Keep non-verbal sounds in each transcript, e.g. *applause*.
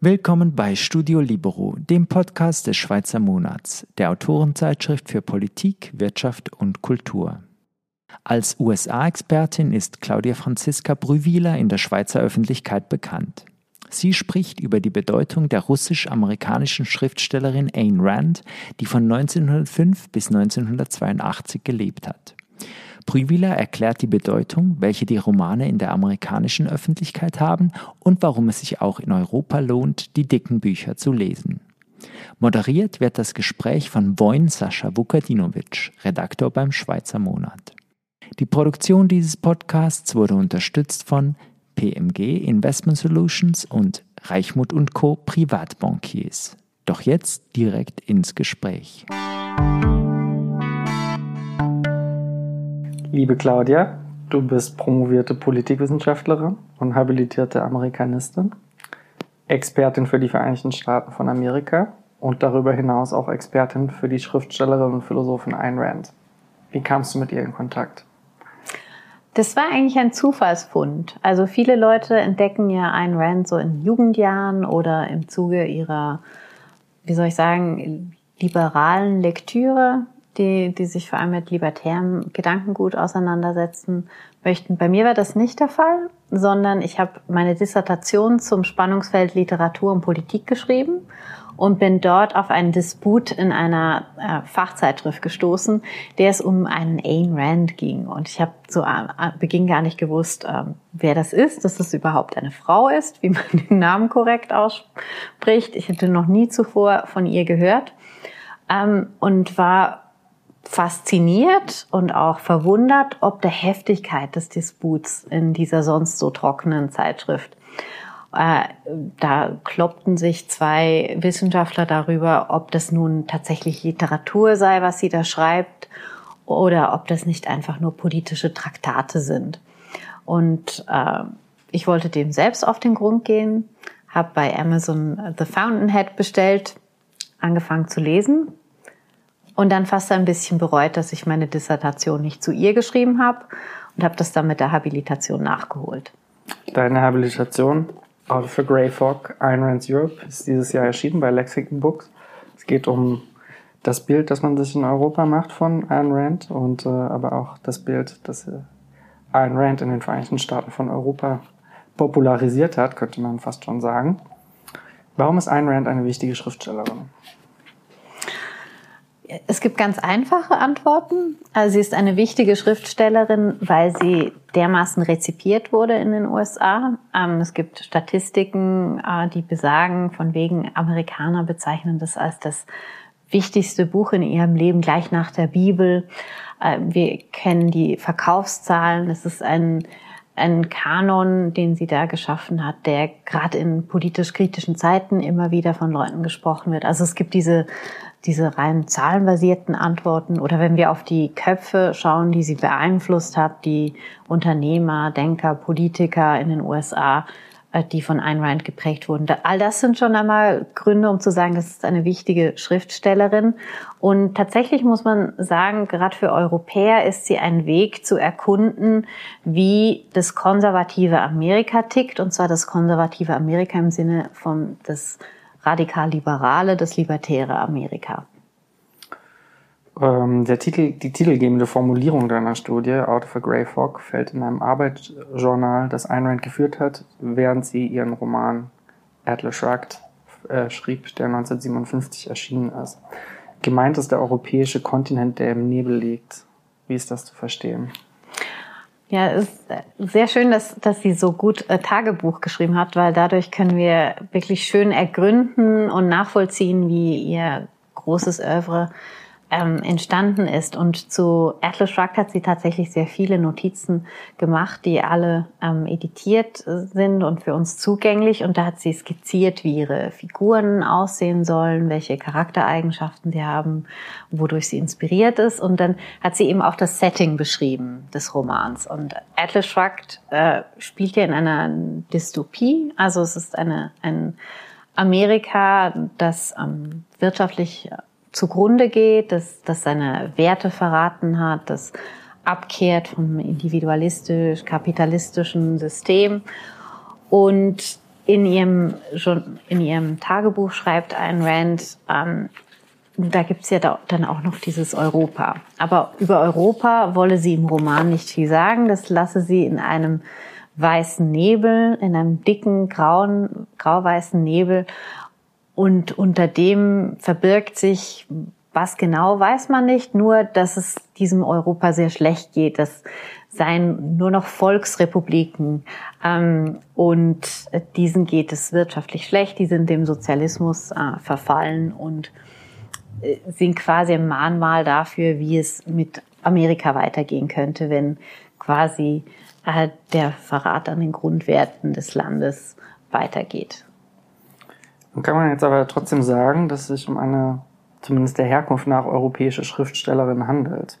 Willkommen bei Studio Libero, dem Podcast des Schweizer Monats, der Autorenzeitschrift für Politik, Wirtschaft und Kultur. Als USA-Expertin ist Claudia Franziska Brühwiler in der Schweizer Öffentlichkeit bekannt. Sie spricht über die Bedeutung der russisch-amerikanischen Schriftstellerin Ayn Rand, die von 1905 bis 1982 gelebt hat. Brühwiler erklärt die Bedeutung, welche die Romane in der amerikanischen Öffentlichkeit haben und warum es sich auch in Europa lohnt, die dicken Bücher zu lesen. Moderiert wird das Gespräch von Wojn Sascha Vukadinovic, Redaktor beim Schweizer Monat. Die Produktion dieses Podcasts wurde unterstützt von PMG Investment Solutions und Reichmut Co. Privatbankiers. Doch jetzt direkt ins Gespräch. Liebe Claudia, du bist promovierte Politikwissenschaftlerin und habilitierte Amerikanistin, Expertin für die Vereinigten Staaten von Amerika und darüber hinaus auch Expertin für die Schriftstellerin und Philosophin Ayn Rand. Wie kamst du mit ihr in Kontakt? Das war eigentlich ein Zufallsfund. Also viele Leute entdecken ja Ayn Rand so in Jugendjahren oder im Zuge ihrer, wie soll ich sagen, liberalen Lektüre die, die sich vor allem mit libertärem Gedankengut auseinandersetzen möchten. Bei mir war das nicht der Fall, sondern ich habe meine Dissertation zum Spannungsfeld Literatur und Politik geschrieben und bin dort auf einen Disput in einer äh, Fachzeitschrift gestoßen, der es um einen Ayn Rand ging. Und ich habe zu äh, Beginn gar nicht gewusst, äh, wer das ist, dass das überhaupt eine Frau ist, wie man *laughs* den Namen korrekt ausspricht. Ich hatte noch nie zuvor von ihr gehört ähm, und war fasziniert und auch verwundert ob der Heftigkeit des Disputs in dieser sonst so trockenen Zeitschrift. Äh, da kloppten sich zwei Wissenschaftler darüber, ob das nun tatsächlich Literatur sei, was sie da schreibt, oder ob das nicht einfach nur politische Traktate sind. Und äh, ich wollte dem selbst auf den Grund gehen, habe bei Amazon The Fountainhead bestellt, angefangen zu lesen und dann fast ein bisschen bereut, dass ich meine Dissertation nicht zu ihr geschrieben habe und habe das dann mit der Habilitation nachgeholt. Deine Habilitation, Arthur Grey Fogg, Ayn Rand's Europe, ist dieses Jahr erschienen bei Lexington Books. Es geht um das Bild, das man sich in Europa macht von Ayn Rand und äh, aber auch das Bild, das äh, Ayn Rand in den Vereinigten Staaten von Europa popularisiert hat, könnte man fast schon sagen. Warum ist Ayn Rand eine wichtige Schriftstellerin? Es gibt ganz einfache Antworten. Also sie ist eine wichtige Schriftstellerin, weil sie dermaßen rezipiert wurde in den USA. Ähm, es gibt Statistiken, äh, die besagen, von wegen Amerikaner bezeichnen das als das wichtigste Buch in ihrem Leben, gleich nach der Bibel. Äh, wir kennen die Verkaufszahlen. Es ist ein ein Kanon, den sie da geschaffen hat, der gerade in politisch kritischen Zeiten immer wieder von Leuten gesprochen wird. Also es gibt diese diese rein zahlenbasierten Antworten oder wenn wir auf die Köpfe schauen, die sie beeinflusst hat, die Unternehmer, Denker, Politiker in den USA, äh, die von Ayn Rand geprägt wurden. All das sind schon einmal Gründe, um zu sagen, das ist eine wichtige Schriftstellerin. Und tatsächlich muss man sagen, gerade für Europäer ist sie ein Weg zu erkunden, wie das konservative Amerika tickt. Und zwar das konservative Amerika im Sinne von des radikal-liberale, das libertäre Amerika. Ähm, der Titel, die titelgebende Formulierung deiner Studie, Out of a Grey Fog, fällt in einem Arbeitsjournal, das Ayn Rand geführt hat, während sie ihren Roman Atlas Shrugged äh, schrieb, der 1957 erschienen ist. Gemeint ist der europäische Kontinent, der im Nebel liegt. Wie ist das zu verstehen? Ja, es ist sehr schön, dass, dass sie so gut äh, Tagebuch geschrieben hat, weil dadurch können wir wirklich schön ergründen und nachvollziehen, wie ihr großes Oeuvre ähm, entstanden ist. Und zu Atlas Shrugged hat sie tatsächlich sehr viele Notizen gemacht, die alle ähm, editiert sind und für uns zugänglich. Und da hat sie skizziert, wie ihre Figuren aussehen sollen, welche Charaktereigenschaften sie haben, wodurch sie inspiriert ist. Und dann hat sie eben auch das Setting beschrieben des Romans. Und Atlas Shrugged äh, spielt ja in einer Dystopie. Also es ist eine, ein Amerika, das ähm, wirtschaftlich zugrunde geht, dass, dass seine Werte verraten hat, dass abkehrt vom individualistisch-kapitalistischen System. Und in ihrem, in ihrem Tagebuch schreibt Ayn Rand, ähm, da gibt's ja da, dann auch noch dieses Europa. Aber über Europa wolle sie im Roman nicht viel sagen. Das lasse sie in einem weißen Nebel, in einem dicken, grauen, grau-weißen Nebel. Und unter dem verbirgt sich, was genau weiß man nicht, nur, dass es diesem Europa sehr schlecht geht. Das seien nur noch Volksrepubliken. Ähm, und diesen geht es wirtschaftlich schlecht. Die sind dem Sozialismus äh, verfallen und äh, sind quasi ein Mahnmal dafür, wie es mit Amerika weitergehen könnte, wenn quasi äh, der Verrat an den Grundwerten des Landes weitergeht. Nun kann man jetzt aber trotzdem sagen, dass es sich um eine zumindest der Herkunft nach europäische Schriftstellerin handelt.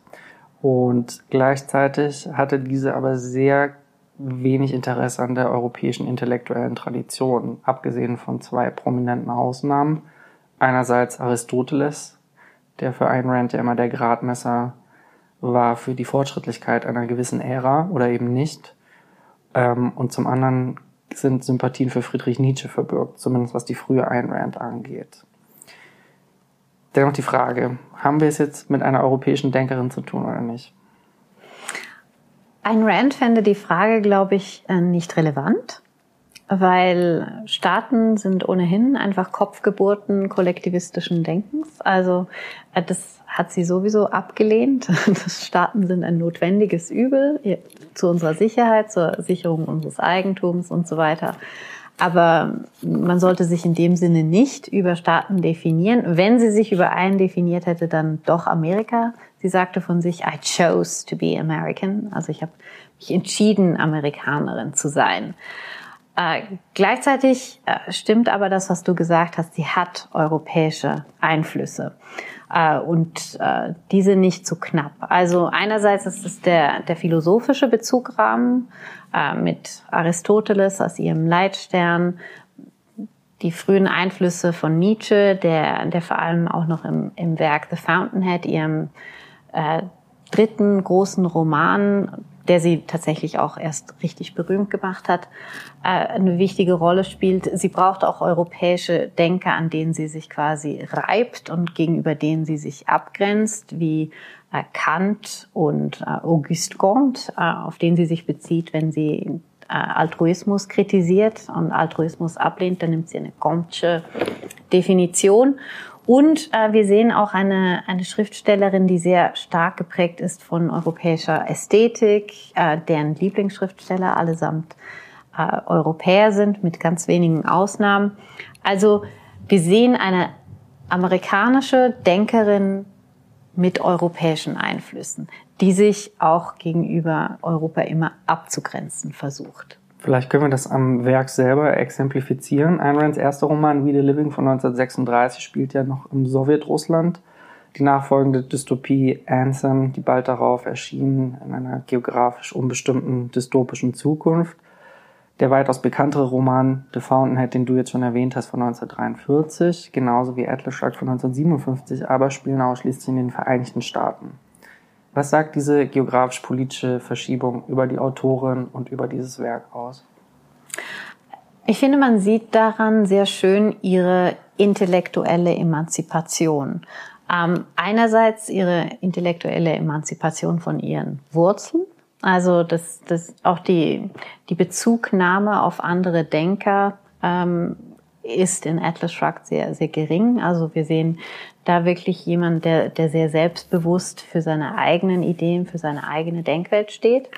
Und gleichzeitig hatte diese aber sehr wenig Interesse an der europäischen intellektuellen Tradition, abgesehen von zwei prominenten Ausnahmen, einerseits Aristoteles, der für Ayn Rand ja immer der Gradmesser war für die Fortschrittlichkeit einer gewissen Ära oder eben nicht. Ähm, und zum anderen sind Sympathien für Friedrich Nietzsche verbürgt, zumindest was die frühe Ayn Rand angeht. Dennoch die Frage, haben wir es jetzt mit einer europäischen Denkerin zu tun oder nicht? Ayn Rand fände die Frage, glaube ich, äh, nicht relevant weil Staaten sind ohnehin einfach Kopfgeburten kollektivistischen Denkens. Also äh, das hat sie sowieso abgelehnt. *laughs* Staaten sind ein notwendiges Übel zu unserer Sicherheit, zur Sicherung unseres Eigentums und so weiter. Aber man sollte sich in dem Sinne nicht über Staaten definieren. Wenn sie sich über einen definiert hätte, dann doch Amerika. Sie sagte von sich, I chose to be American. Also ich habe mich entschieden, Amerikanerin zu sein. Äh, gleichzeitig äh, stimmt aber das, was du gesagt hast, sie hat europäische Einflüsse äh, und äh, diese nicht zu knapp. Also einerseits ist es der, der philosophische Bezugrahmen äh, mit Aristoteles aus ihrem Leitstern, die frühen Einflüsse von Nietzsche, der, der vor allem auch noch im, im Werk The Fountainhead, ihrem äh, dritten großen Roman, der sie tatsächlich auch erst richtig berühmt gemacht hat, äh, eine wichtige Rolle spielt. Sie braucht auch europäische Denker, an denen sie sich quasi reibt und gegenüber denen sie sich abgrenzt, wie äh, Kant und äh, Auguste Comte, auf den sie sich bezieht, wenn sie Altruismus kritisiert und Altruismus ablehnt, dann nimmt sie eine Comte'sche Definition. Und äh, wir sehen auch eine, eine Schriftstellerin, die sehr stark geprägt ist von europäischer Ästhetik, äh, deren Lieblingsschriftsteller allesamt äh, Europäer sind, mit ganz wenigen Ausnahmen. Also wir sehen eine amerikanische Denkerin mit europäischen Einflüssen, die sich auch gegenüber Europa immer abzugrenzen versucht. Vielleicht können wir das am Werk selber exemplifizieren. Ayn Rands erster Roman We the Living von 1936 spielt ja noch im Sowjetrussland. Die nachfolgende Dystopie Anthem, die bald darauf erschien, in einer geografisch unbestimmten dystopischen Zukunft. Der weitaus bekanntere Roman The Fountainhead, den du jetzt schon erwähnt hast, von 1943, genauso wie Atlas Shrugged von 1957, aber spielen ausschließlich in den Vereinigten Staaten. Was sagt diese geografisch-politische Verschiebung über die Autorin und über dieses Werk aus? Ich finde, man sieht daran sehr schön ihre intellektuelle Emanzipation. Ähm, einerseits ihre intellektuelle Emanzipation von ihren Wurzeln, also das, das auch die, die Bezugnahme auf andere Denker ähm, ist in Atlas Shrugged sehr, sehr gering. Also wir sehen da wirklich jemand, der, der sehr selbstbewusst für seine eigenen Ideen, für seine eigene Denkwelt steht.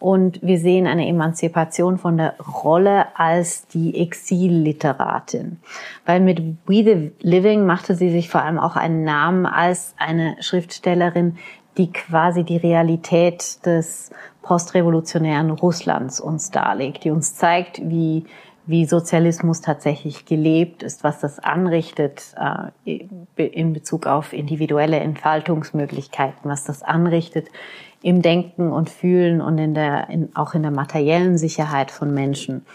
Und wir sehen eine Emanzipation von der Rolle als die Exilliteratin. Weil mit We the Living machte sie sich vor allem auch einen Namen als eine Schriftstellerin, die quasi die Realität des postrevolutionären Russlands uns darlegt, die uns zeigt, wie wie Sozialismus tatsächlich gelebt ist, was das anrichtet äh, in Bezug auf individuelle Entfaltungsmöglichkeiten, was das anrichtet im Denken und Fühlen und in der, in, auch in der materiellen Sicherheit von Menschen.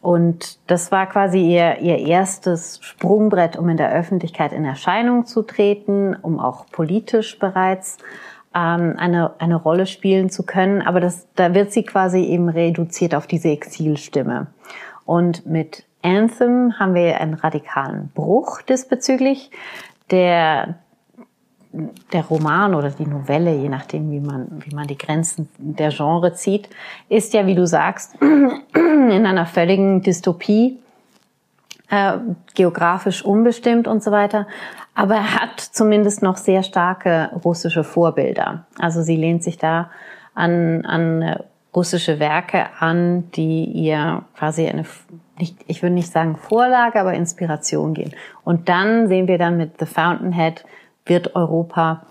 Und das war quasi ihr, ihr erstes Sprungbrett, um in der Öffentlichkeit in Erscheinung zu treten, um auch politisch bereits ähm, eine, eine Rolle spielen zu können. Aber das, da wird sie quasi eben reduziert auf diese Exilstimme. Und mit Anthem haben wir einen radikalen Bruch diesbezüglich. Der, der Roman oder die Novelle, je nachdem, wie man, wie man die Grenzen der Genre zieht, ist ja, wie du sagst, *clears throat* in einer völligen Dystopie, äh, geografisch unbestimmt und so weiter. Aber er hat zumindest noch sehr starke russische Vorbilder. Also sie lehnt sich da an, an russische Werke an, die ihr quasi eine, nicht, ich würde nicht sagen Vorlage, aber Inspiration geben. Und dann sehen wir dann mit The Fountainhead wird Europa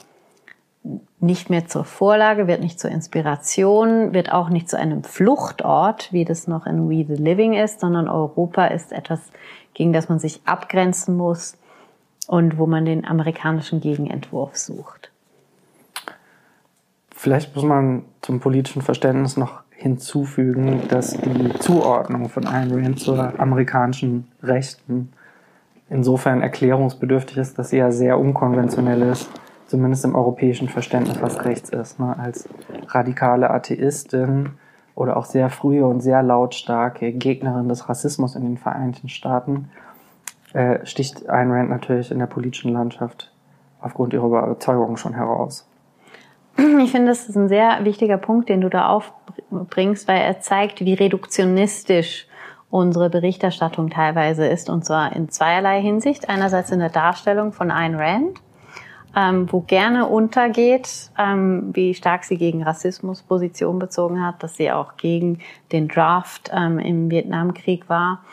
nicht mehr zur Vorlage, wird nicht zur Inspiration, wird auch nicht zu einem Fluchtort, wie das noch in We the Living ist, sondern Europa ist etwas, gegen das man sich abgrenzen muss und wo man den amerikanischen Gegenentwurf sucht. Vielleicht muss man zum politischen Verständnis noch hinzufügen, dass die Zuordnung von Ayn Rand zur amerikanischen Rechten insofern erklärungsbedürftig ist, dass sie ja sehr unkonventionell ist, zumindest im europäischen Verständnis, was rechts ist. Ne? Als radikale Atheistin oder auch sehr frühe und sehr lautstarke Gegnerin des Rassismus in den Vereinigten Staaten äh, sticht Ayn Rand natürlich in der politischen Landschaft aufgrund ihrer Überzeugung schon heraus. Ich finde, das ist ein sehr wichtiger Punkt, den du da aufbringst, weil er zeigt, wie reduktionistisch unsere Berichterstattung teilweise ist, und zwar in zweierlei Hinsicht. Einerseits in der Darstellung von Ayn Rand, ähm, wo gerne untergeht, ähm, wie stark sie gegen Rassismus Position bezogen hat, dass sie auch gegen den Draft ähm, im Vietnamkrieg war.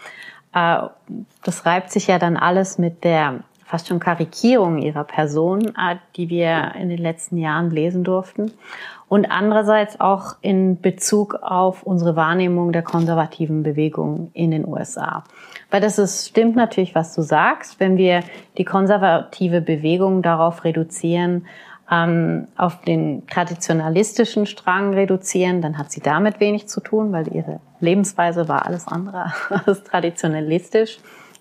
Äh, das reibt sich ja dann alles mit der fast schon Karikierung ihrer Person, äh, die wir in den letzten Jahren lesen durften. Und andererseits auch in Bezug auf unsere Wahrnehmung der konservativen Bewegung in den USA. Weil das ist, stimmt natürlich, was du sagst. Wenn wir die konservative Bewegung darauf reduzieren, ähm, auf den traditionalistischen Strang reduzieren, dann hat sie damit wenig zu tun, weil ihre Lebensweise war alles andere *laughs* als traditionalistisch.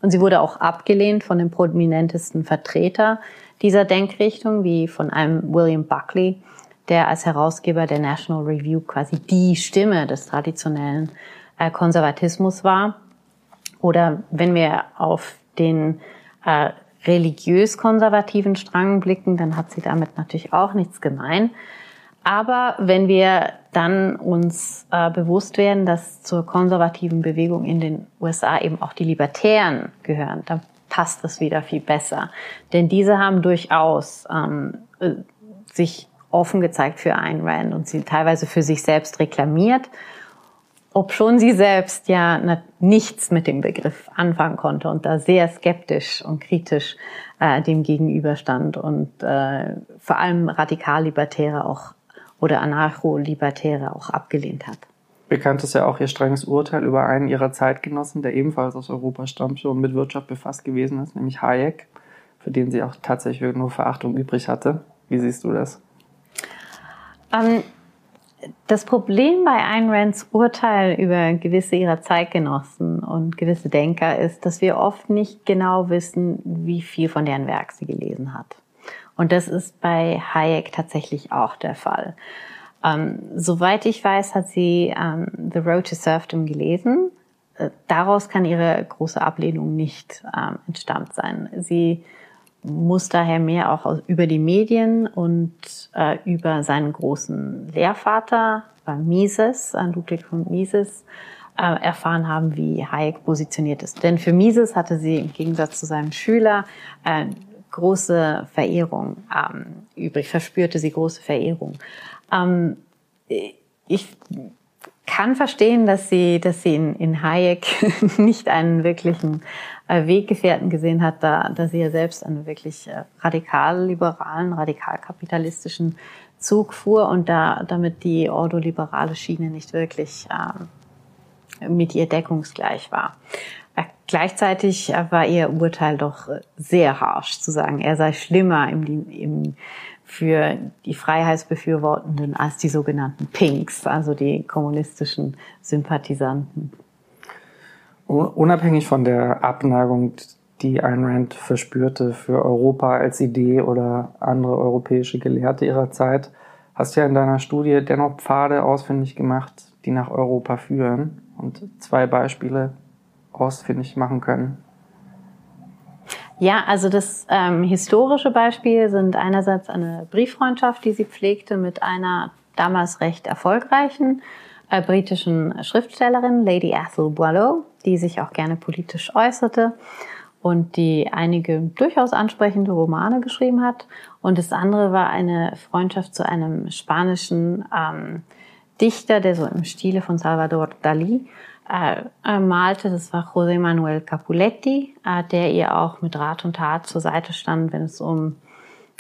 Und sie wurde auch abgelehnt von dem prominentesten Vertreter dieser Denkrichtung, wie von einem William Buckley, der als Herausgeber der National Review quasi die Stimme des traditionellen äh, Konservatismus war. Oder wenn wir auf den äh, religiös-konservativen Strang blicken, dann hat sie damit natürlich auch nichts gemein. Aber wenn wir dann uns äh, bewusst werden, dass zur konservativen Bewegung in den USA eben auch die Libertären gehören, dann passt das wieder viel besser. Denn diese haben durchaus ähm, äh, sich offen gezeigt für Ayn Rand und sie teilweise für sich selbst reklamiert, ob schon sie selbst ja nichts mit dem Begriff anfangen konnte und da sehr skeptisch und kritisch äh, dem gegenüberstand und äh, vor allem radikal-Libertäre auch oder Anarcho-Libertäre auch abgelehnt hat. Bekannt ist ja auch ihr strenges Urteil über einen ihrer Zeitgenossen, der ebenfalls aus Europa stammte und mit Wirtschaft befasst gewesen ist, nämlich Hayek, für den sie auch tatsächlich nur Verachtung übrig hatte. Wie siehst du das? Ähm, das Problem bei Ayn Rands Urteil über gewisse ihrer Zeitgenossen und gewisse Denker ist, dass wir oft nicht genau wissen, wie viel von deren Werk sie gelesen hat. Und das ist bei Hayek tatsächlich auch der Fall. Ähm, soweit ich weiß, hat sie ähm, The Road to Serfdom gelesen. Äh, daraus kann ihre große Ablehnung nicht ähm, entstammt sein. Sie muss daher mehr auch aus, über die Medien und äh, über seinen großen Lehrvater äh, Mises, äh, Ludwig von Mises, äh, erfahren haben, wie Hayek positioniert ist. Denn für Mises hatte sie im Gegensatz zu seinem Schüler äh, große Verehrung ähm, übrig, verspürte sie große Verehrung. Ähm, ich kann verstehen, dass sie, dass sie in, in Hayek *laughs* nicht einen wirklichen äh, Weggefährten gesehen hat, da, da sie ja selbst einen wirklich äh, radikal-liberalen, radikal-kapitalistischen Zug fuhr und da damit die ordoliberale Schiene nicht wirklich ähm, mit ihr deckungsgleich war. Gleichzeitig war ihr Urteil doch sehr harsch zu sagen, er sei schlimmer im, im, für die Freiheitsbefürwortenden als die sogenannten Pinks, also die kommunistischen Sympathisanten. Unabhängig von der Abneigung, die Ayn Rand verspürte für Europa als Idee oder andere europäische Gelehrte ihrer Zeit, hast ja in deiner Studie dennoch Pfade ausfindig gemacht, die nach Europa führen und zwei Beispiele ausfindig machen können. Ja, also das ähm, historische Beispiel sind einerseits eine Brieffreundschaft, die sie pflegte mit einer damals recht erfolgreichen äh, britischen Schriftstellerin, Lady Ethel Boileau, die sich auch gerne politisch äußerte und die einige durchaus ansprechende Romane geschrieben hat. Und das andere war eine Freundschaft zu einem spanischen ähm, Dichter, der so im Stile von Salvador Dalí äh, äh, malte. Das war José Manuel Capuletti, äh, der ihr auch mit Rat und Tat zur Seite stand, wenn es um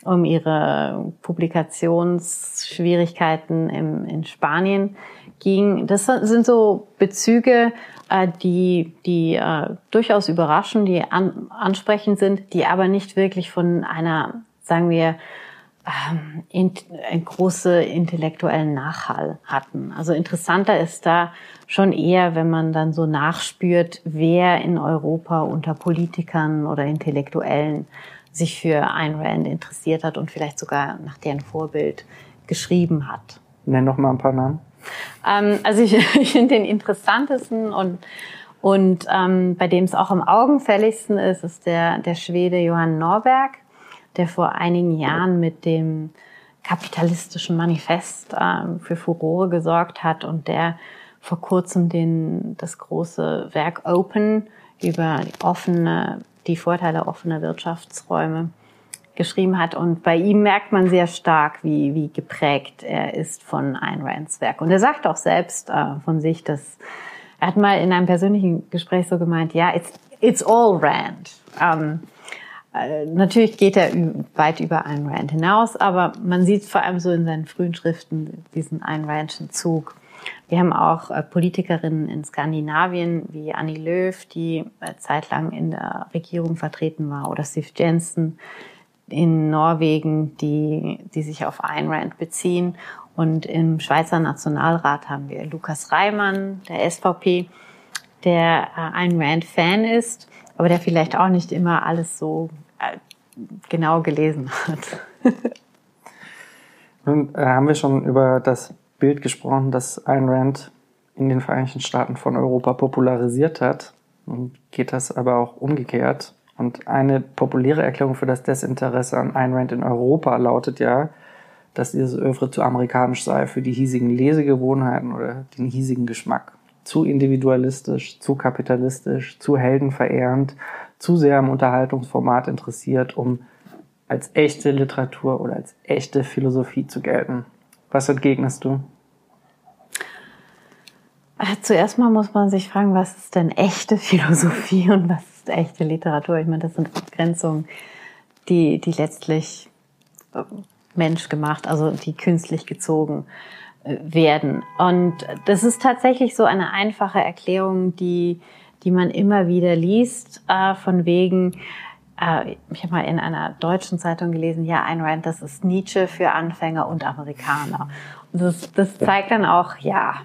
um ihre Publikationsschwierigkeiten im, in Spanien ging. Das sind so Bezüge, äh, die, die äh, durchaus überraschen, die an, ansprechend sind, die aber nicht wirklich von einer, sagen wir, ähm, in, einen große intellektuellen Nachhall hatten. Also interessanter ist da schon eher, wenn man dann so nachspürt, wer in Europa unter Politikern oder Intellektuellen sich für Ayn Rand interessiert hat und vielleicht sogar nach deren Vorbild geschrieben hat. Nenn noch mal ein paar Namen. Ähm, also ich, *laughs* ich finde den interessantesten und und ähm, bei dem es auch am augenfälligsten ist, ist der, der Schwede Johann Norberg, der vor einigen Jahren mit dem kapitalistischen Manifest ähm, für Furore gesorgt hat und der vor kurzem den, das große Werk Open über die offene, die Vorteile offener Wirtschaftsräume geschrieben hat. Und bei ihm merkt man sehr stark, wie, wie geprägt er ist von Ayn Rands Werk. Und er sagt auch selbst äh, von sich, dass er hat mal in einem persönlichen Gespräch so gemeint, ja, it's, it's all Rand. Ähm, äh, natürlich geht er weit über Ayn Rand hinaus, aber man sieht vor allem so in seinen frühen Schriften diesen Ayn Randschen Zug. Wir haben auch äh, Politikerinnen in Skandinavien wie Annie Lööf, die äh, zeitlang in der Regierung vertreten war, oder Steve Jensen, in Norwegen, die, die sich auf Ayn Rand beziehen. Und im Schweizer Nationalrat haben wir Lukas Reimann, der SVP, der äh, Ayn Rand-Fan ist, aber der vielleicht auch nicht immer alles so äh, genau gelesen hat. *laughs* Nun äh, haben wir schon über das Bild gesprochen, das Ayn Rand in den Vereinigten Staaten von Europa popularisiert hat. Und geht das aber auch umgekehrt. Und eine populäre Erklärung für das Desinteresse an Ayn Rand in Europa lautet ja, dass dieses Övre zu amerikanisch sei für die hiesigen Lesegewohnheiten oder den hiesigen Geschmack. Zu individualistisch, zu kapitalistisch, zu heldenverehrend, zu sehr am Unterhaltungsformat interessiert, um als echte Literatur oder als echte Philosophie zu gelten. Was entgegnest du? Äh, zuerst mal muss man sich fragen, was ist denn echte Philosophie und was ist echte Literatur? Ich meine, das sind Abgrenzungen, die, die letztlich äh, menschgemacht, also die künstlich gezogen werden. Und das ist tatsächlich so eine einfache Erklärung, die, die man immer wieder liest, äh, von wegen, äh, ich habe mal in einer deutschen Zeitung gelesen, ja, Ayn Rand, das ist Nietzsche für Anfänger und Amerikaner. Und das, das zeigt dann auch, ja,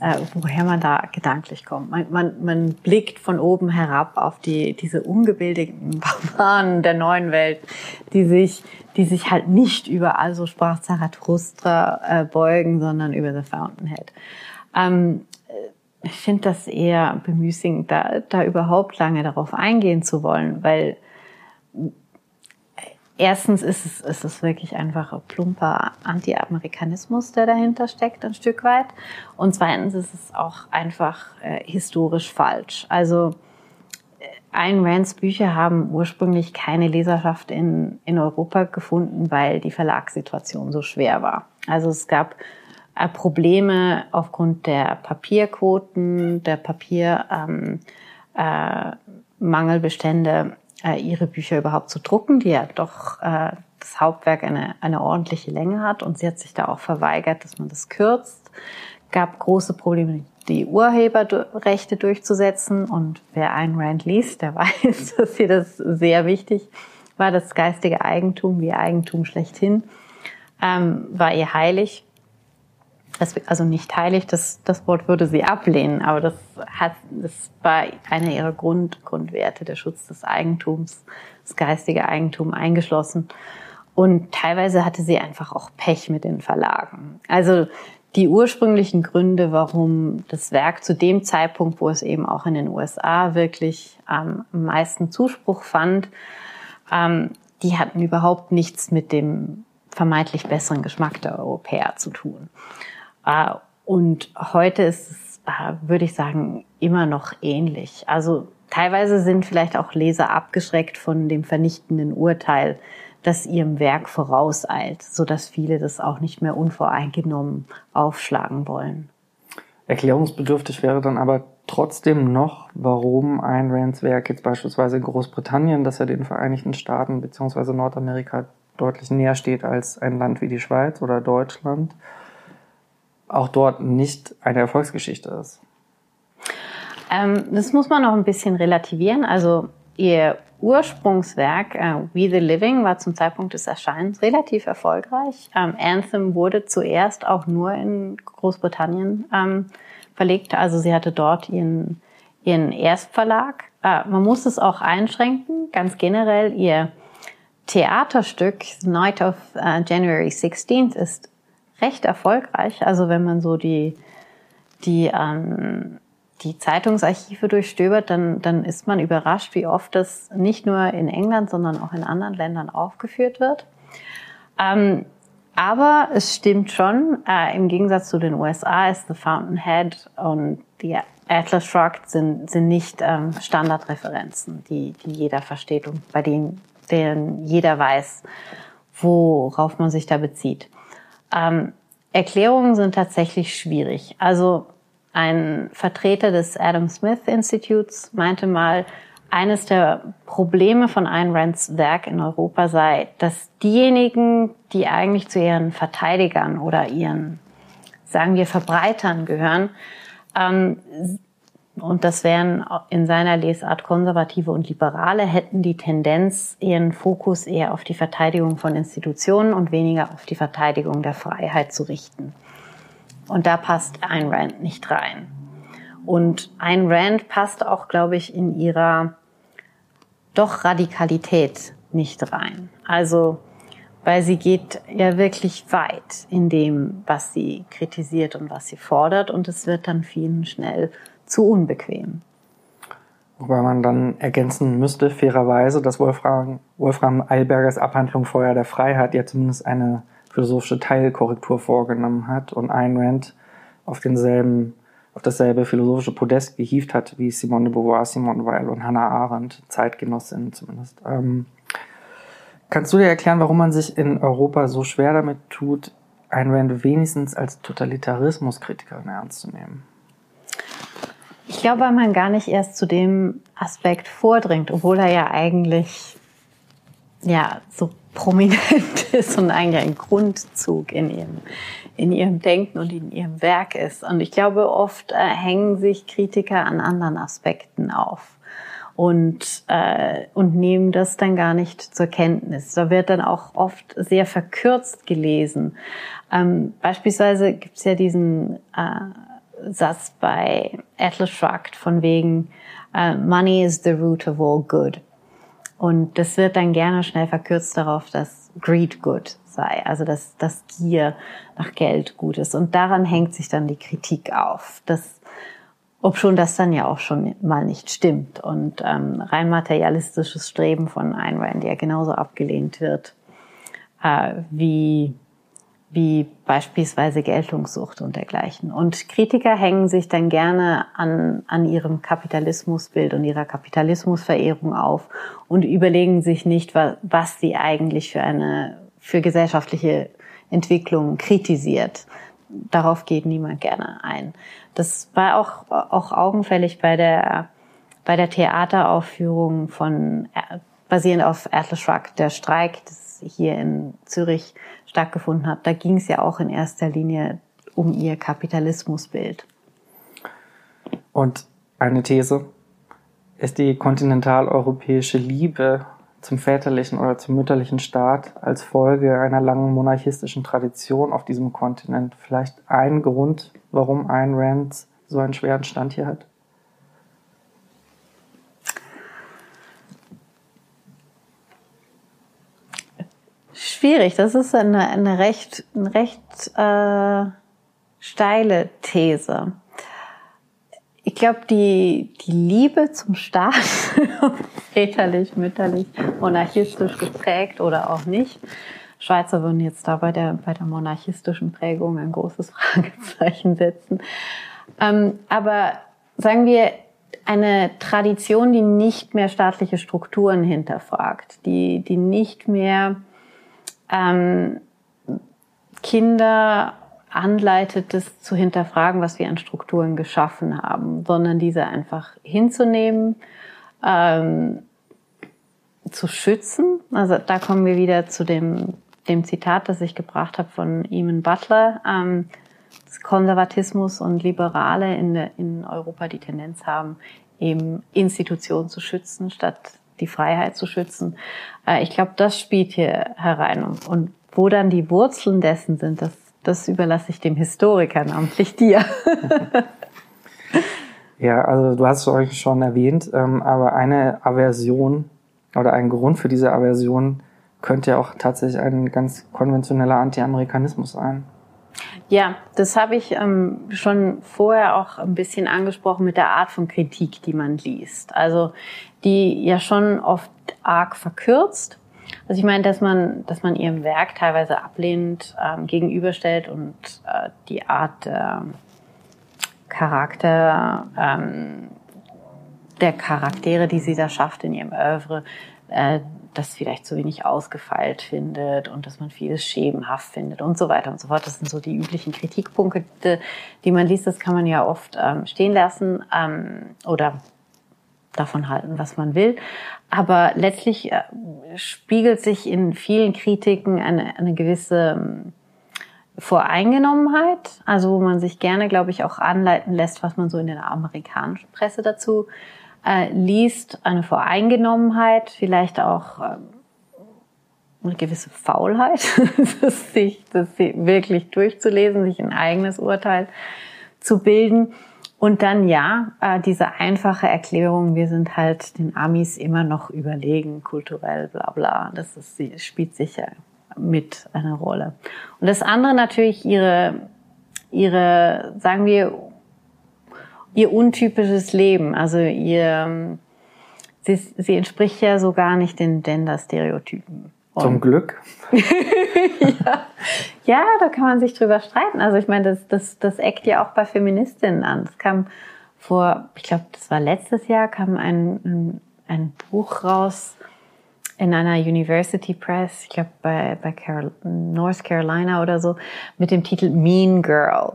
äh, woher man da gedanklich kommt. Man, man, man blickt von oben herab auf die, diese ungebildeten *laughs* Barbaren der neuen Welt, die sich, die sich halt nicht überall, so sprach Zarathustra, äh, beugen, sondern über The Fountainhead. Ähm, ich finde das eher bemüßigend, da, da überhaupt lange darauf eingehen zu wollen, weil erstens ist es, ist es wirklich einfach ein plumper Anti-Amerikanismus, der dahinter steckt, ein Stück weit. Und zweitens ist es auch einfach äh, historisch falsch. Also äh, Ayn Rands Bücher haben ursprünglich keine Leserschaft in, in Europa gefunden, weil die Verlagssituation so schwer war. Also es gab äh, Probleme aufgrund der Papierquoten, der Papiermangelbestände. Ähm, äh, äh, ihre Bücher überhaupt zu drucken, die ja doch äh, das Hauptwerk eine, eine ordentliche Länge hat und sie hat sich da auch verweigert, dass man das kürzt. Gab große Probleme, die Urheberrechte durchzusetzen und wer Ayn Rand liest, der *laughs* weiß, dass sie das sehr wichtig war. Das geistige Eigentum, wie Eigentum schlechthin, ähm, war ihr heilig also nicht heilig, das, das Wort würde sie ablehnen, aber das, hat, das war einer ihrer Grund, Grundwerte, der Schutz des Eigentums, das geistige Eigentum eingeschlossen. Und teilweise hatte sie einfach auch Pech mit den Verlagen. Also die ursprünglichen Gründe, warum das Werk zu dem Zeitpunkt, wo es eben auch in den USA wirklich ähm, am meisten Zuspruch fand, ähm, die hatten überhaupt nichts mit dem vermeintlich besseren Geschmack der Europäer zu tun. Äh, und heute ist es, äh, würde ich sagen, immer noch ähnlich. Also teilweise sind vielleicht auch Leser abgeschreckt von dem vernichtenden Urteil, das ihrem Werk vorauseilt, so dass viele das auch nicht mehr unvoreingenommen aufschlagen wollen. Erklärungsbedürftig wäre dann aber trotzdem noch, warum Ayn Rands Werk jetzt beispielsweise in Großbritannien, das ja den Vereinigten Staaten bzw. Nordamerika deutlich näher steht als ein Land wie die Schweiz oder Deutschland, auch dort nicht eine Erfolgsgeschichte ist. Ähm, das muss man noch ein bisschen relativieren. Also ihr Ursprungswerk äh, We the Living war zum Zeitpunkt des Erscheinens relativ erfolgreich. Ähm, Anthem wurde zuerst auch nur in Großbritannien ähm, verlegt. Also sie hatte dort ihren, ihren Erstverlag. Äh, man muss es auch einschränken. Ganz generell ihr Theaterstück Night of uh, January 16th ist recht erfolgreich. Also wenn man so die, die, ähm, die Zeitungsarchive durchstöbert, dann, dann ist man überrascht, wie oft das nicht nur in England, sondern auch in anderen Ländern aufgeführt wird. Ähm, aber es stimmt schon, äh, im Gegensatz zu den USA ist The Fountainhead und die Atlas Shrugged sind, sind nicht ähm, Standardreferenzen, die, die jeder versteht und bei denen deren jeder weiß, worauf man sich da bezieht. Ähm, Erklärungen sind tatsächlich schwierig. Also ein Vertreter des Adam Smith Institutes meinte mal, eines der Probleme von Ayn Rands Werk in Europa sei, dass diejenigen, die eigentlich zu ihren Verteidigern oder ihren, sagen wir, Verbreitern gehören, ähm, und das wären in seiner Lesart Konservative und Liberale, hätten die Tendenz, ihren Fokus eher auf die Verteidigung von Institutionen und weniger auf die Verteidigung der Freiheit zu richten. Und da passt Ayn Rand nicht rein. Und Ayn Rand passt auch, glaube ich, in ihrer doch Radikalität nicht rein. Also, weil sie geht ja wirklich weit in dem, was sie kritisiert und was sie fordert. Und es wird dann vielen schnell zu unbequem. Wobei man dann ergänzen müsste, fairerweise, dass Wolfram, Wolfram Eilbergers Abhandlung Feuer der Freiheit ja zumindest eine philosophische Teilkorrektur vorgenommen hat und Ayn Rand auf denselben, auf dasselbe philosophische Podest gehievt hat wie Simone de Beauvoir, Simone Weil und Hannah Arendt, Zeitgenossinnen zumindest. Ähm, kannst du dir erklären, warum man sich in Europa so schwer damit tut, Ayn Rand wenigstens als Totalitarismuskritiker ernst zu nehmen? Ich glaube, weil man gar nicht erst zu dem Aspekt vordringt, obwohl er ja eigentlich ja so prominent *laughs* ist und eigentlich ein Grundzug in ihrem, in ihrem Denken und in ihrem Werk ist. Und ich glaube, oft äh, hängen sich Kritiker an anderen Aspekten auf und, äh, und nehmen das dann gar nicht zur Kenntnis. Da wird dann auch oft sehr verkürzt gelesen. Ähm, beispielsweise gibt es ja diesen äh, Satz bei Atlas Shrugged von wegen uh, Money is the root of all good. Und das wird dann gerne schnell verkürzt darauf, dass Greed good sei, also dass, dass Gier nach Geld gut ist. Und daran hängt sich dann die Kritik auf. Das, ob schon das dann ja auch schon mal nicht stimmt. Und ähm, rein materialistisches Streben von Ayn Rand ja genauso abgelehnt wird äh, wie wie beispielsweise Geltungssucht und dergleichen. Und Kritiker hängen sich dann gerne an, an ihrem Kapitalismusbild und ihrer Kapitalismusverehrung auf und überlegen sich nicht, was, was sie eigentlich für eine, für gesellschaftliche Entwicklung kritisiert. Darauf geht niemand gerne ein. Das war auch, auch augenfällig bei der, bei der Theateraufführung von, basierend auf Atlas Shrugged, der Streik, das hier in Zürich stattgefunden hat, da ging es ja auch in erster Linie um ihr Kapitalismusbild. Und eine These, ist die kontinentaleuropäische Liebe zum väterlichen oder zum mütterlichen Staat als Folge einer langen monarchistischen Tradition auf diesem Kontinent vielleicht ein Grund, warum Ayn Rand so einen schweren Stand hier hat? Schwierig. Das ist eine, eine recht, eine recht äh, steile These. Ich glaube, die, die Liebe zum Staat, *laughs* väterlich, mütterlich, monarchistisch geprägt oder auch nicht, Schweizer würden jetzt da bei der, bei der monarchistischen Prägung ein großes *laughs* Fragezeichen setzen. Ähm, aber sagen wir, eine Tradition, die nicht mehr staatliche Strukturen hinterfragt, die, die nicht mehr ähm, Kinder anleitet, das zu hinterfragen, was wir an Strukturen geschaffen haben, sondern diese einfach hinzunehmen, ähm, zu schützen. Also da kommen wir wieder zu dem, dem Zitat, das ich gebracht habe von Eamon Butler. Ähm, Konservatismus und Liberale in, in Europa die Tendenz haben, eben Institutionen zu schützen, statt die Freiheit zu schützen. Äh, ich glaube, das spielt hier herein. Und wo dann die Wurzeln dessen sind, das, das überlasse ich dem Historiker, namentlich dir. *laughs* ja, also du hast es euch schon erwähnt, ähm, aber eine Aversion oder ein Grund für diese Aversion könnte ja auch tatsächlich ein ganz konventioneller Anti-Amerikanismus sein. Ja, das habe ich ähm, schon vorher auch ein bisschen angesprochen mit der Art von Kritik, die man liest. Also die ja schon oft arg verkürzt. Also ich meine, dass man, dass man ihrem Werk teilweise ablehnend ähm, gegenüberstellt und äh, die Art äh, Charakter ähm, der Charaktere, die sie da schafft in ihrem Oeuvre, äh, das vielleicht zu wenig ausgefeilt findet und dass man vieles schemenhaft findet und so weiter und so fort. Das sind so die üblichen Kritikpunkte, die man liest. Das kann man ja oft ähm, stehen lassen ähm, oder davon halten, was man will. Aber letztlich äh, spiegelt sich in vielen Kritiken eine, eine gewisse ähm, Voreingenommenheit, also wo man sich gerne, glaube ich, auch anleiten lässt, was man so in der amerikanischen Presse dazu äh, liest, eine Voreingenommenheit, vielleicht auch äh, eine gewisse Faulheit, das *laughs* sich, das wirklich durchzulesen, sich ein eigenes Urteil zu bilden. Und dann ja, äh, diese einfache Erklärung, wir sind halt den Amis immer noch überlegen, kulturell, bla bla. Das ist, spielt sicher mit eine Rolle. Und das andere natürlich ihre, ihre, sagen wir, ihr untypisches Leben. Also ihr, sie, sie entspricht ja so gar nicht den Gender-Stereotypen. Zum Glück. *laughs* ja. ja, da kann man sich drüber streiten. Also ich meine, das, das, das eckt ja auch bei Feministinnen an. Es kam vor, ich glaube, das war letztes Jahr, kam ein, ein Buch raus in einer University Press, ich glaube bei, bei Carol North Carolina oder so, mit dem Titel Mean Girl.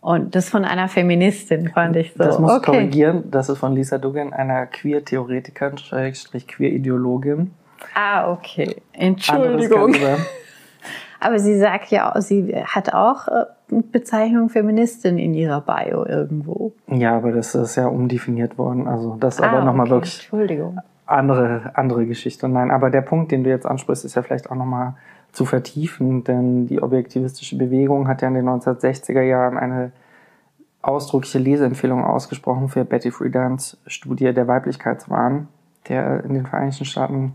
Und das von einer Feministin fand ich so. Das muss okay. korrigieren. Das ist von Lisa Duggan, einer Queer-Theoretikerin, Queer-Ideologin. Ah, okay. Entschuldigung. *laughs* Aber sie sagt ja, sie hat auch äh, Bezeichnung Feministin in ihrer Bio irgendwo. Ja, aber das ist ja umdefiniert worden. Also das ist ah, aber nochmal okay. wirklich Entschuldigung. andere andere Geschichte. Nein, aber der Punkt, den du jetzt ansprichst, ist ja vielleicht auch nochmal zu vertiefen, denn die objektivistische Bewegung hat ja in den 1960er Jahren eine ausdrückliche Leseempfehlung ausgesprochen für Betty Friedan's Studie der Weiblichkeitswahn, der in den Vereinigten Staaten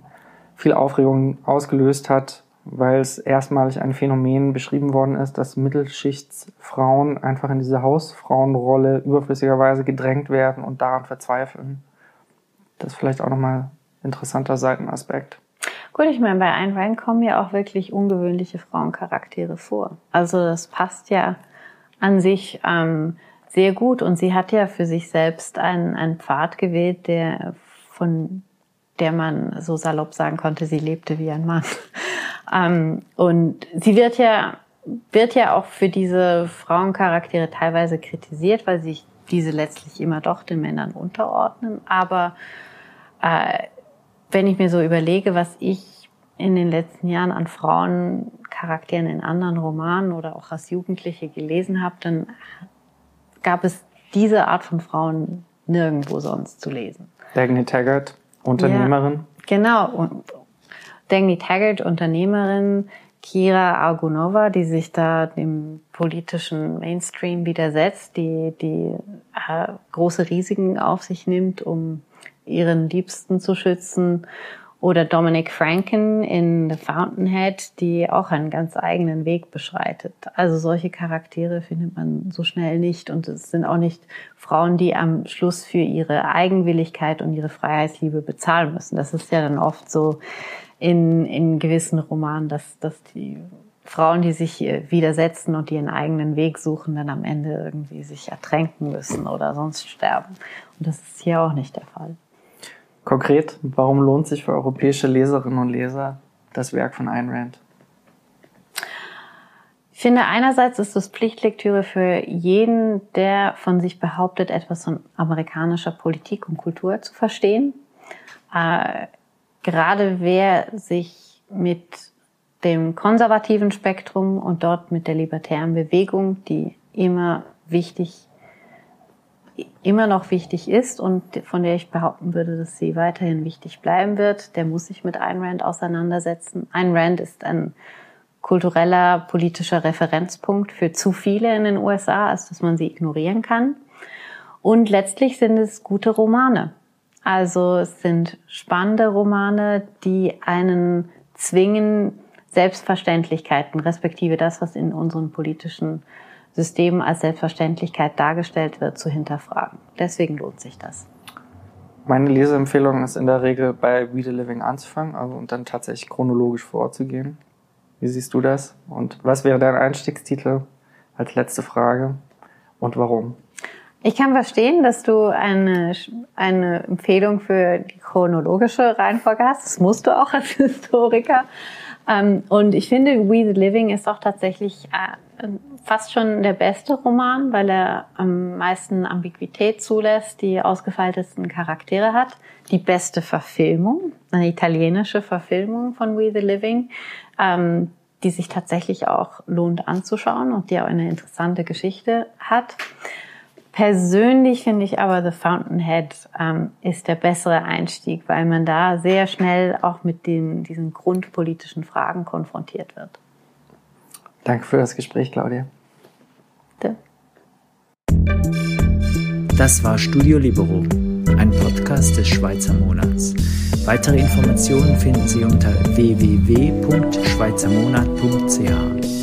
viel Aufregung ausgelöst hat, weil es erstmalig ein Phänomen beschrieben worden ist, dass Mittelschichtsfrauen einfach in diese Hausfrauenrolle überflüssigerweise gedrängt werden und daran verzweifeln. Das ist vielleicht auch nochmal interessanter Seitenaspekt. Gut, ich meine, bei Ayn Rand kommen ja auch wirklich ungewöhnliche Frauencharaktere vor. Also das passt ja an sich ähm, sehr gut und sie hat ja für sich selbst einen, einen Pfad gewählt, der von der man so salopp sagen konnte, sie lebte wie ein Mann. ähm, und sie wird ja wird ja auch für diese Frauencharaktere teilweise kritisiert, weil sich diese letztlich immer doch den Männern unterordnen. Aber äh, wenn ich mir so überlege, was ich in den letzten Jahren an Frauencharakteren in anderen Romanen oder auch als Jugendliche gelesen habe, dann gab es diese Art von Frauen nirgendwo sonst zu lesen. Dagny Taggart, Unternehmerin. Ja, genau. Dagny Taggart, Unternehmerin. Kira Argunova, die sich da dem politischen Mainstream widersetzt, die, die äh, große Risiken auf sich nimmt, um ihren Liebsten zu schützen Oder Dominic Franken in The Fountainhead, die auch einen ganz eigenen Weg beschreitet. Also solche Charaktere findet man so schnell nicht. Und es sind auch nicht Frauen, die am Schluss für ihre Eigenwilligkeit und ihre Freiheitsliebe bezahlen müssen. Das ist ja dann oft so in, in gewissen Romanen, dass, dass die Frauen, die sich widersetzen und ihren eigenen Weg suchen, dann am Ende irgendwie sich ertränken müssen oder sonst sterben. Und das ist hier auch nicht der Fall. Konkret, warum lohnt sich für europäische Leserinnen und Leser das Werk von Ayn Rand? Ich finde, einerseits ist es Pflichtlektüre für jeden, der von sich behauptet, etwas von amerikanischer Politik und Kultur zu verstehen. Äh, gerade wer sich mit dem konservativen Spektrum und dort mit der libertären Bewegung, die immer wichtig immer noch wichtig ist und von der ich behaupten würde, dass sie weiterhin wichtig bleiben wird, der muss sich mit Ayn Rand auseinandersetzen. Ayn Rand ist ein kultureller, politischer Referenzpunkt für zu viele in den USA, als dass man sie ignorieren kann. Und letztlich sind es gute Romane. Also es sind spannende Romane, die einen zwingen, Selbstverständlichkeiten, respektive das, was in unseren politischen System als Selbstverständlichkeit dargestellt wird, zu hinterfragen. Deswegen lohnt sich das. Meine Leseempfehlung ist in der Regel bei We the Living anzufangen also und dann tatsächlich chronologisch vorzugehen. Wie siehst du das? Und was wäre dein Einstiegstitel als letzte Frage und warum? Ich kann verstehen, dass du eine, eine Empfehlung für die chronologische Reihenfolge hast. Das musst du auch als Historiker. Ähm, und ich finde, We the Living ist auch tatsächlich äh, fast schon der beste Roman, weil er am meisten Ambiguität zulässt, die ausgefeiltesten Charaktere hat, die beste Verfilmung, eine italienische Verfilmung von We the Living, ähm, die sich tatsächlich auch lohnt anzuschauen und die auch eine interessante Geschichte hat. Persönlich finde ich aber The Fountainhead ähm, ist der bessere Einstieg, weil man da sehr schnell auch mit den, diesen grundpolitischen Fragen konfrontiert wird. Danke für das Gespräch, Claudia. Bitte. Das war Studio Libero, ein Podcast des Schweizer Monats. Weitere Informationen finden Sie unter www.schweizermonat.ch.